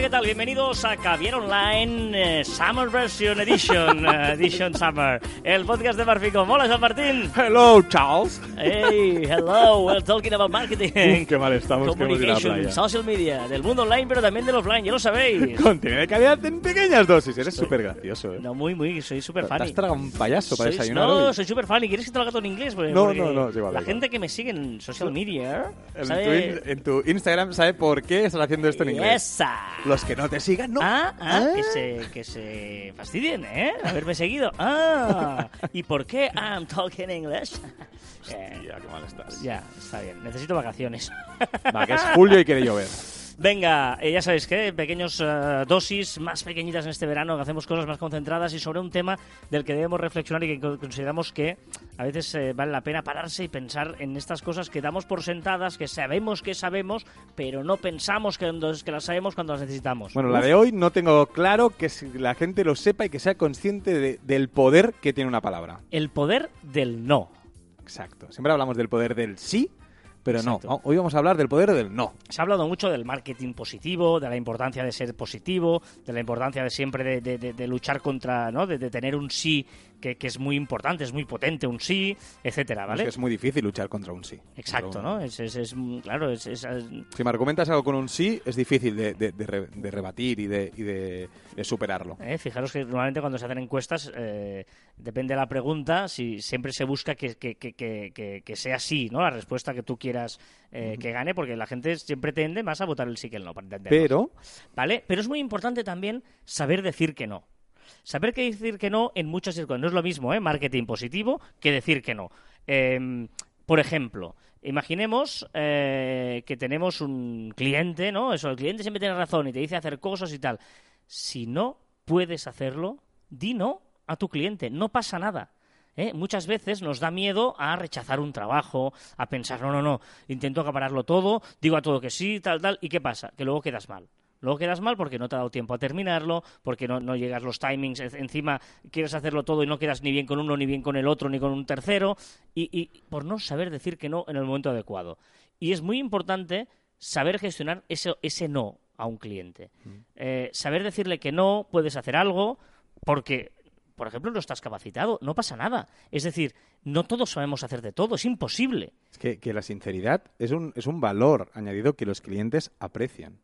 Hola, ¿qué tal? Bienvenidos a Caviar Online eh, Summer Version Edition, eh, Edition Summer, el podcast de Marficom. Hola, San Martín. Hello, Charles. Hey, hello, we're talking about marketing. Qué mal estamos, la Communication, social media, del mundo online, pero también del offline, ya lo sabéis. Contenido de calidad en pequeñas dosis. Eres súper gracioso, ¿eh? No, muy, muy, soy súper ¿Te has tragado un payaso para desayunar no, hoy? soy súper funny. ¿Quieres que te lo haga todo en inglés? Porque- No, porque no, no, La vale. gente que me sigue en social media, En, ¿sabe? tu, in- en tu Instagram sabe por qué estás haciendo esto en inglés. Esa. Los que no te sigan, no. Ah, ah, Ah. Que, se, que se fastidien, ¿eh? Haberme seguido. Ah, ¿y por qué I'm talking English? Eh, Tía, qué mal estás. ya, está bien. Necesito vacaciones. Va, que es julio y quiere llover. Venga, eh, ya sabéis que pequeños eh, dosis más pequeñitas en este verano, que hacemos cosas más concentradas y sobre un tema del que debemos reflexionar y que co- consideramos que a veces eh, vale la pena pararse y pensar en estas cosas que damos por sentadas, que sabemos que sabemos, pero no pensamos que, que las sabemos cuando las necesitamos. Bueno, la Uf. de hoy no tengo claro que la gente lo sepa y que sea consciente de- del poder que tiene una palabra. El poder del no. Exacto. Siempre hablamos del poder del sí, pero no. Hoy vamos a hablar del poder del no. Se ha hablado mucho del marketing positivo, de la importancia de ser positivo, de la importancia de siempre de, de- de- de luchar contra, ¿no? De, de tener un sí que, que es muy importante, es muy potente, un sí, etcétera, Es ¿vale? que es muy difícil luchar contra un sí. Exacto, un- ¿no? Es, es- es, mm, claro, es, Si me argumentas algo con un sí, es difícil de, de- de re- de rebatir y, de, y de- superarlo. eh, fijaros que normalmente cuando se hacen encuestas, eh, depende de la pregunta, si siempre se busca que, que- que- que- que- que sea sí, ¿no? La respuesta que tú quieras eh, que gane, porque la gente siempre tiende más a votar el sí que el no, para. Pero, ¿Vale? Pero es muy importante también saber decir que no. Saber que decir que no en muchas circunstancias. No es lo mismo, ¿eh? Marketing positivo que decir que no. Em, por ejemplo, imaginemos eh, que tenemos un cliente, ¿no? Eso, el cliente siempre tiene razón y te dice hacer cosas y tal. Si no puedes hacerlo, di no a tu cliente. No pasa nada. ¿eh? Muchas veces nos da miedo a rechazar un trabajo, a pensar, no, no, no, intento acapararlo todo, digo a todo que sí, tal, tal, ¿y qué pasa? Que luego quedas mal. Luego quedas mal porque no te ha dado tiempo a terminarlo, porque no, no llegas los timings, en- encima quieres hacerlo todo y no quedas ni bien con uno, ni bien con el otro, ni con un tercero, y, y por no saber decir que no en el momento adecuado. Y es muy importante saber gestionar ese, ese no a un cliente. Eh, saber decirle que no, puedes hacer algo, porque por ejemplo, no estás capacitado, no pasa nada. Es decir, no todos sabemos hacer de todo, es imposible. es que, que la sinceridad es un, es un valor añadido que los clientes aprecian.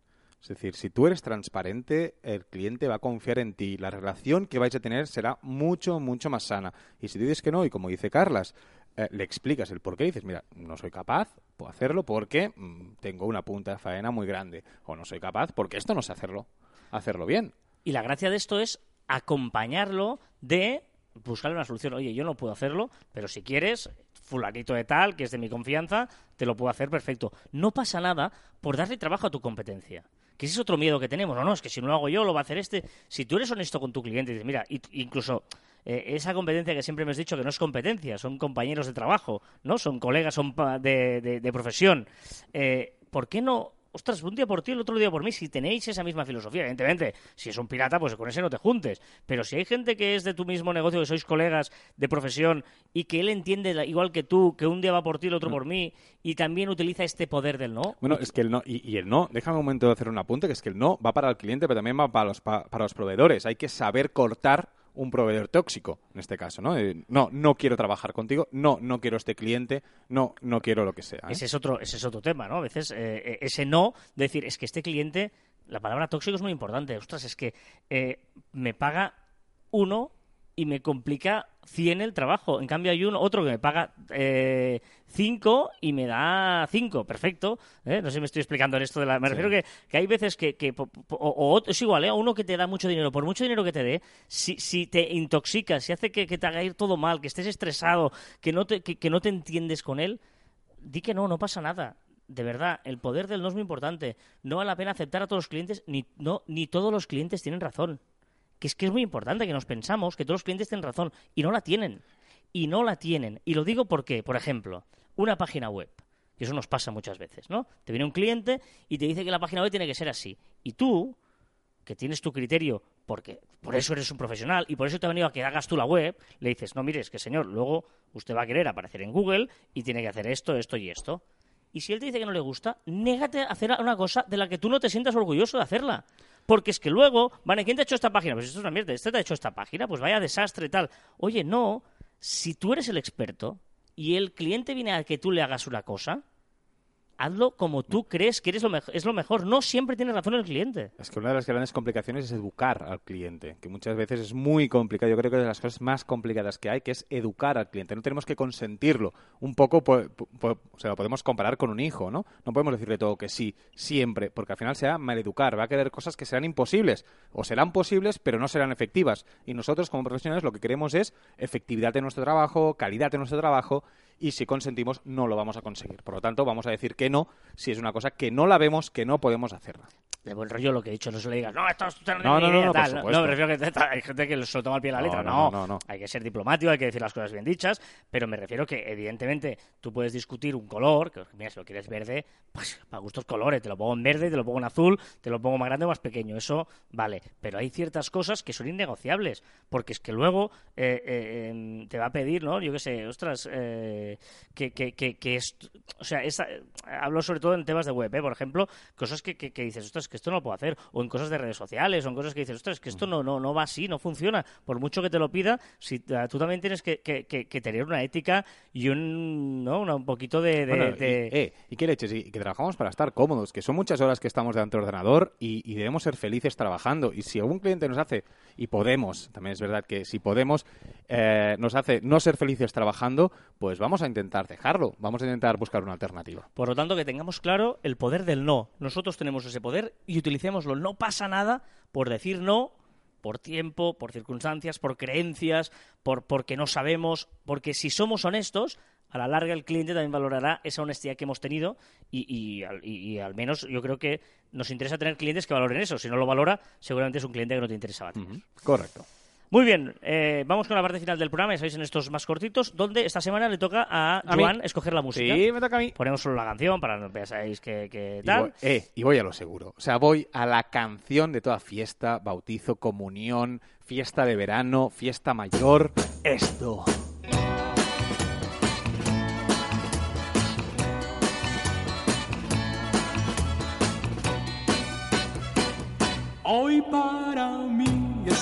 Es decir, si tú eres transparente, el cliente va a confiar en ti. La relación que vais a tener será mucho, mucho más sana. Y si dices que no, y como dice Carlas, eh, le explicas el por qué, dices, mira, no soy capaz, puedo hacerlo porque mm, tengo una punta de faena muy grande. O no soy capaz porque esto no sé hacerlo. Hacerlo bien. Y la gracia de esto es acompañarlo de buscarle una solución. Oye, yo no puedo hacerlo, pero si quieres, fulanito de tal, que es de mi confianza, te lo puedo hacer perfecto. No pasa nada por darle trabajo a tu competencia. Que ese es otro miedo que tenemos. No, no, es que si no lo hago yo, lo va a hacer este. Si tú eres honesto con tu cliente dices, mira, incluso eh, esa competencia que siempre me has dicho que no es competencia, son compañeros de trabajo, ¿no? Son colegas, son de profesión. Eh, ¿Por qué no ostras, un día por ti, el otro día por mí, si tenéis esa misma filosofía, evidentemente, si es un pirata, pues con ese no te juntes, pero si hay gente que es de tu mismo negocio, que sois colegas de profesión y que él entiende igual que tú, que un día va por ti, el otro por mí, y también utiliza este poder del no, Bueno, es que el no, y, el no, déjame un momento de hacer un apunte, que es que el no va para el cliente, pero también va para los, pa- para los proveedores. Hay que saber cortar un proveedor tóxico, en este caso, ¿no? Eh, no, no quiero trabajar contigo, no, no quiero este cliente, no, no quiero lo que sea. ¿eh? Ese es otro, ese es otro tema, ¿no? A veces eh, ese no, de decir, es que este cliente, la palabra tóxico es muy importante. Ostras, es que me paga uno y me complica 100 el trabajo. En cambio hay uno, otro que me paga 5 y me da 5. Perfecto. ¿eh? No sé si me estoy explicando en esto de la... Me Sí. refiero que, que hay veces que... que o, o es igual, ¿eh? A uno que te da mucho dinero. Por mucho dinero que te dé, si, si te intoxicas, si hace que, que te haga ir todo mal, que estés estresado, que no te, que- que no te entiendes con él, di que no, no pasa nada. De verdad, el poder del no es muy importante. No vale la pena aceptar a todos los clientes, ni, no, ni todos los clientes tienen razón. Que es que es muy importante que nos pensamos que todos los clientes tienen razón y no la tienen. Y no la tienen. Y lo digo porque, por ejemplo, una página web. Que eso nos pasa muchas veces, ¿no? Te viene un cliente y te dice que la página web tiene que ser así. Y tú, que tienes tu criterio, porque por eso eres un profesional y por eso te ha venido a que hagas tú la web, le dices, no, mire, es que señor, luego usted va a querer aparecer en Google y tiene que hacer esto, esto y esto. Y si él te dice que no le gusta, négate a hacer una cosa de la que tú no te sientas orgulloso de hacerla. Porque es que luego, vale, ¿quién te ha hecho esta página? Pues esto es una mierda, este te ha hecho esta página, pues vaya desastre tal. Oye, no, si tú eres el experto y el cliente viene a que tú le hagas una cosa, hazlo como tú crees que eres lo es lo mejor. No siempre tiene razón el cliente. Es que una de las grandes complicaciones es educar al cliente, que muchas veces es muy complicado. Yo creo que es de las cosas más complicadas que hay, que es educar al cliente. No tenemos que consentirlo. Un poco, pues, o sea, lo podemos comparar con un hijo, ¿no? No podemos decirle todo que sí, siempre, porque al final será maleducar. Va a querer cosas que serán imposibles, o serán posibles, pero no serán efectivas. Y nosotros, como profesionales, lo que queremos es efectividad de nuestro trabajo, calidad de nuestro trabajo, y si consentimos no lo vamos a conseguir. Por lo tanto, vamos a decir que no si es una cosa que no la vemos, que no podemos hacerla de buen rollo lo que he dicho, no se le digas, no, esto es no, no, no, tal. No, me refiero que hay gente que se lo toma al pie de la letra. No, no, no, Hay que ser diplomático, hay que decir las cosas bien dichas, pero me refiero que, evidentemente, tú puedes discutir un color, que mira, si lo quieres verde, pues para gustos colores, te lo pongo en verde, te lo pongo en azul, te lo pongo más grande o más pequeño, eso vale. Pero hay ciertas cosas que son innegociables, porque es que luego eh, eh, em, te va a pedir, ¿no? Yo qué sé, ostras, eh, que, que, que, es, o sea, hablo sobre todo en temas de web, ¿eh? por ejemplo, cosas que, que, dices, ostras, que esto no lo puedo hacer, o en cosas de redes sociales, o en cosas que dices, ostras, que esto no, no, no va así, no funciona. Por mucho que te lo pida, si, ah, tú también tienes que, que, tener una ética y un, ¿no? un poquito de... Eh, y, qué leches, y que trabajamos para estar cómodos, que son muchas horas que estamos delante del ordenador y, debemos ser felices trabajando. Y si algún cliente nos hace, y podemos, también es verdad que si podemos, eh, nos hace no ser felices trabajando, pues vamos a intentar dejarlo, vamos a intentar buscar una alternativa. Por lo tanto, que tengamos claro el poder del no. Nosotros tenemos ese poder y utilicemos no pasa nada por decir no, por tiempo, por circunstancias, por creencias, por porque no sabemos, porque si somos honestos, a la larga el cliente también valorará esa honestidad que hemos tenido y, al menos yo creo que nos interesa tener clientes que valoren eso. Si no lo valora, seguramente es un cliente que no te interesa Correcto. Muy bien, eh, vamos con la parte final del programa, ya sabéis, en estos más cortitos, donde esta semana le toca a, Juan escoger la música. Sí, me toca a mí. Ponemos solo la canción para que veáis que, tal. Y voy, eh, y voy a lo seguro. O sea, voy a la canción de toda fiesta, bautizo, comunión, fiesta de verano, fiesta mayor. Esto. Hoy para mí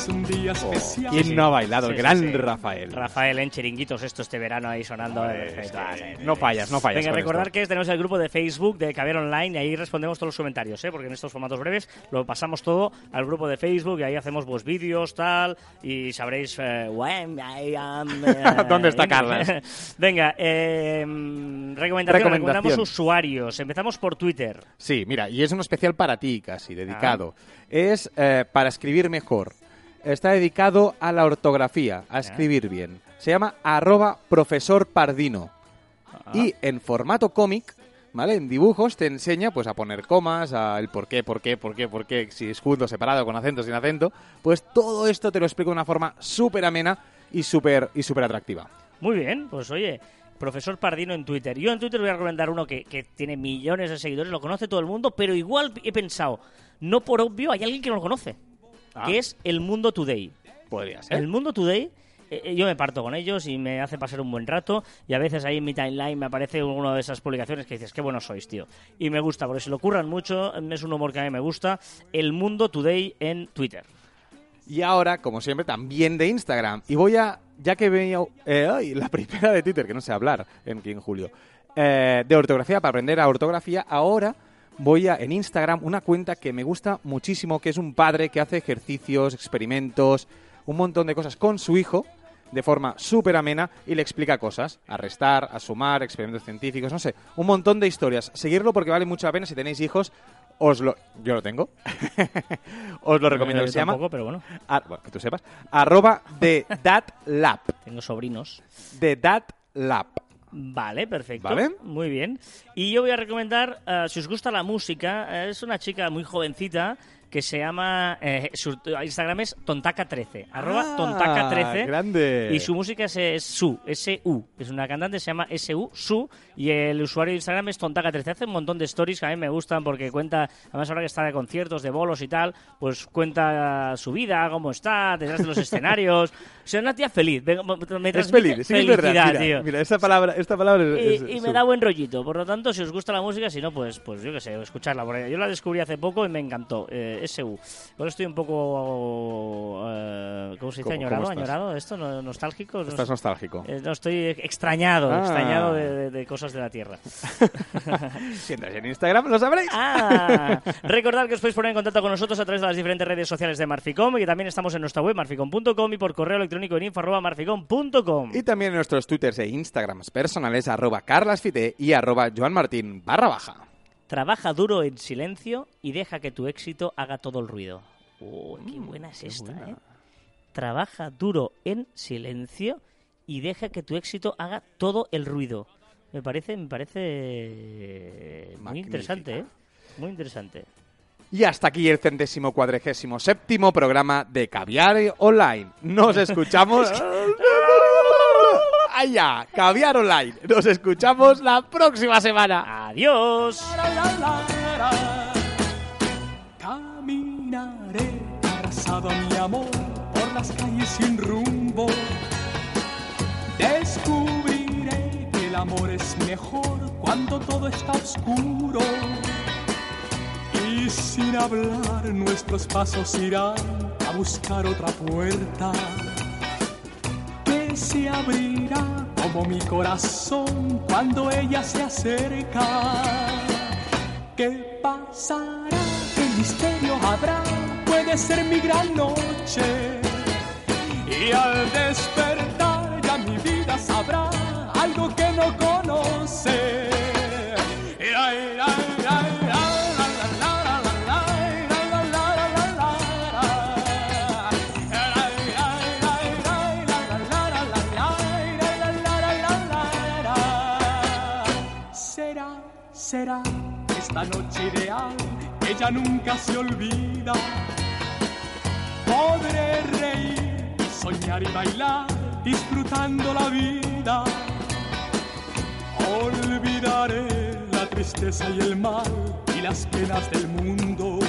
es un día oh, especial. ¿Quién no ha bailado? el gran Rafael. Rafael en chiringuitos esto este verano ahí sonando. no fallas, no fallas. Venga, recordar que tenemos el grupo de Facebook de Caber Online y ahí respondemos todos los comentarios, ¿eh? porque en estos formatos breves lo pasamos todo al grupo de Facebook y ahí hacemos pues vídeos, tal, y sabréis eh, eh, ¿Dónde está Carlos? Venga, eh, recomendación, recomendamos usuarios. Empezamos por Twitter. Sí, mira, y es un especial para ti casi, dedicado. Ah. Es eh, para escribir mejor está dedicado a la ortografía, a escribir bien. Se llama arroba profesor Pardino. Ah. Y en formato cómic, ¿vale? En dibujos te enseña pues a poner comas, a el por qué, por qué, por qué, por qué, si es junto, separado, con acento, sin acento. Pues todo esto te lo explico de una forma súper amena y súper y super atractiva. Muy bien, pues oye, profesor Pardino en Twitter. Yo en Twitter voy a recomendar uno que, que, tiene millones de seguidores, lo conoce todo el mundo, pero igual he pensado, no por obvio, hay alguien que no lo conoce que es El Mundo Today. Podría ser. El Mundo Today eh, eh, yo me parto con ellos y me hace pasar un buen rato y a veces ahí en mi timeline me aparece una de esas publicaciones que dices, qué bueno sois, tío. Y me gusta, porque se lo curran mucho, es un humor que a mí me gusta. El Mundo Today en Twitter. Y ahora, como siempre, también de Instagram. Y voy a, ya que veo eh, la primera de Twitter, que no sé hablar en, en julio, de ortografía, para aprender a ortografía, ahora voy a en Instagram una cuenta que me gusta muchísimo, que es un padre que hace ejercicios, experimentos, un montón de cosas con su hijo de forma súper amena y le explica cosas, a restar, a sumar, experimentos científicos, no sé, un montón de historias. Seguirlo porque vale mucho la pena si tenéis hijos. Os lo, yo lo tengo. os lo recomiendo. que se llama. pero bueno. bueno, que tú sepas. Arroba de Lab. Tengo sobrinos. De Lab. Vale, perfecto. Muy bien. Y yo voy a recomendar, eh, si os gusta la música, eh, es una chica muy jovencita que se llama, eh, su Instagram es tontaca13, arroba ah, tontaca13. grande. Y su música es, Su, S-U. Es una cantante, se llama S-U, Su, y el usuario de Instagram es tontaca13. Hace un montón de stories que a mí me gustan porque cuenta, además ahora que está de conciertos, de bolos y tal, pues cuenta su vida, cómo está, detrás de los escenarios. O sea, una tía feliz. Me es feliz, sí, es verdad. Mira, tío. mira, esta palabra, esta palabra es, Y, me da buen rollito. Por lo tanto, si os gusta la música, si no, pues, pues yo qué sé, escucharla. Yo la descubrí hace poco y me encantó. Eh, SU. Bueno, estoy un poco. eh, ¿Cómo se dice? ¿Cómo- ¿Añorado? cómo? ¿Añorado? ¿Esto? ¿No- ¿Nostálgico? No Estás sé. nostálgico. Eh, no, estoy extrañado, Ah. extrañado de, de- de cosas de la Tierra. Si entráis en Instagram, lo sabréis. Ah, recordad que os podéis poner en contacto con nosotros a través de las diferentes redes sociales de Marficom y que también estamos en nuestra web marficom.com y por correo electrónico en info arroba marficom.com. Y también en nuestros twitters e instagrams personales, arroba carlasfite y arroba joanmartin barra baja. Trabaja duro en silencio y deja que tu éxito haga todo el ruido. Uy, qué Mm, buena es qué esta, buena. ¿eh? Trabaja duro en silencio y deja que tu éxito haga todo el ruido. Me parece, me parece muy Magnífica. interesante, ¿eh? Muy interesante. Y hasta aquí el centésimo cuadragésimo séptimo programa de Caviar Online. Nos escuchamos... ¡Allá! Caviar Online. Nos escuchamos la próxima semana. Adiós. Caminaré abrazado a mi amor por las calles sin rumbo. Descubriré que el amor es mejor cuando todo está oscuro. Y sin hablar nuestros pasos irán a buscar otra puerta se abrirá como mi corazón cuando ella se acerca. ¿Qué pasará? ¿Qué misterio habrá? Puede ser mi gran noche. Y al despertar esta noche ideal que ya nunca se olvida. Podré reír, soñar y bailar, disfrutando la vida. Olvidaré la tristeza y el mal y las penas del mundo.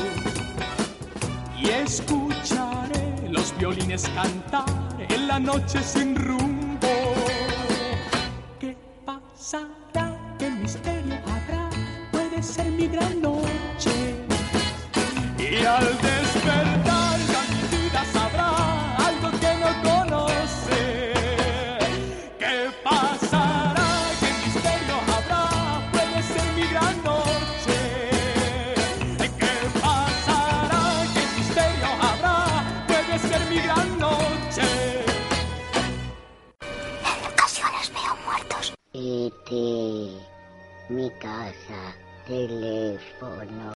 Y escucharé los violines cantar en la noche sin rumbo.